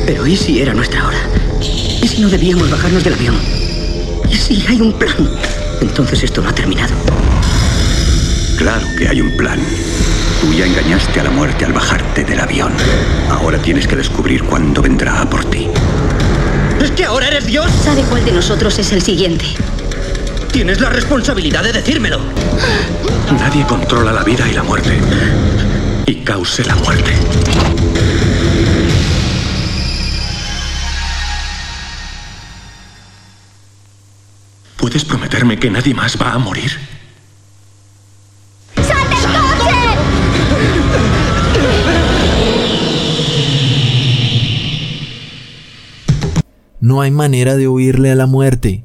Pero ¿y si era nuestra hora? ¿Y si no debíamos bajarnos del avión? ¿Y si hay un plan? Entonces esto no ha terminado. Claro que hay un plan. Tú ya engañaste a la muerte al bajarte del avión. Ahora tienes que descubrir cuándo vendrá a por ti. ¿Es que ahora eres Dios? ¿Sabe cuál de nosotros es el siguiente? Tienes la responsabilidad de decírmelo. Nadie controla la vida y la muerte y cause la muerte. ¿Puedes prometerme que nadie más va a morir? No hay manera de huirle a la muerte.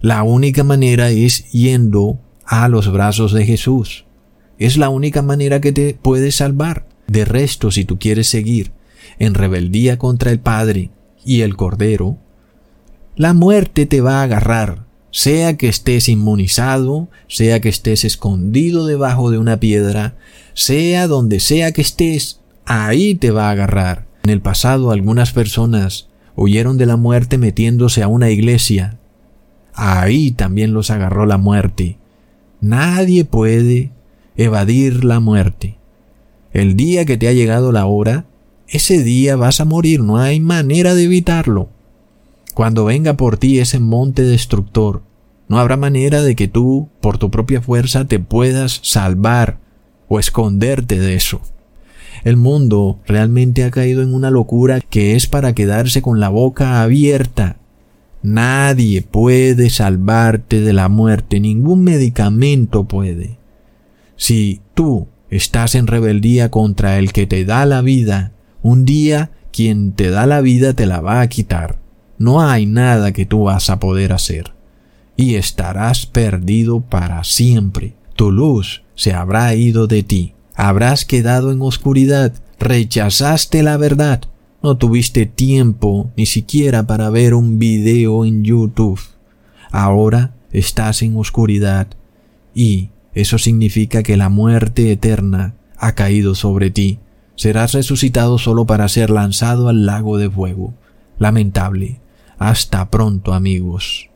La única manera es yendo a los brazos de Jesús. Es la única manera que te puedes salvar. De resto, si tú quieres seguir en rebeldía contra el Padre y el Cordero, la muerte te va a agarrar. sea que estés inmunizado, sea que estés escondido debajo de una piedra, sea donde sea que estés, ahí te va a agarrar. En el pasado algunas personas huyeron de la muerte metiéndose a una iglesia. Ahí también los agarró la muerte. Nadie puede evadir la muerte. El día que te ha llegado la hora, ese día vas a morir, no hay manera de evitarlo. Cuando venga por ti ese monte destructor, no habrá manera de que tú, por tu propia fuerza, te puedas salvar o esconderte de eso. El mundo realmente ha caído en una locura que es para quedarse con la boca abierta. Nadie puede salvarte de la muerte, ningún medicamento puede. Si tú estás en rebeldía contra el que te da la vida, un día quien te da la vida te la va a quitar. No hay nada que tú vas a poder hacer. Y estarás perdido para siempre. Tu luz se habrá ido de ti habrás quedado en oscuridad, rechazaste la verdad, no tuviste tiempo ni siquiera para ver un video en YouTube. Ahora estás en oscuridad y eso significa que la muerte eterna ha caído sobre ti. Serás resucitado solo para ser lanzado al lago de fuego. Lamentable. Hasta pronto amigos.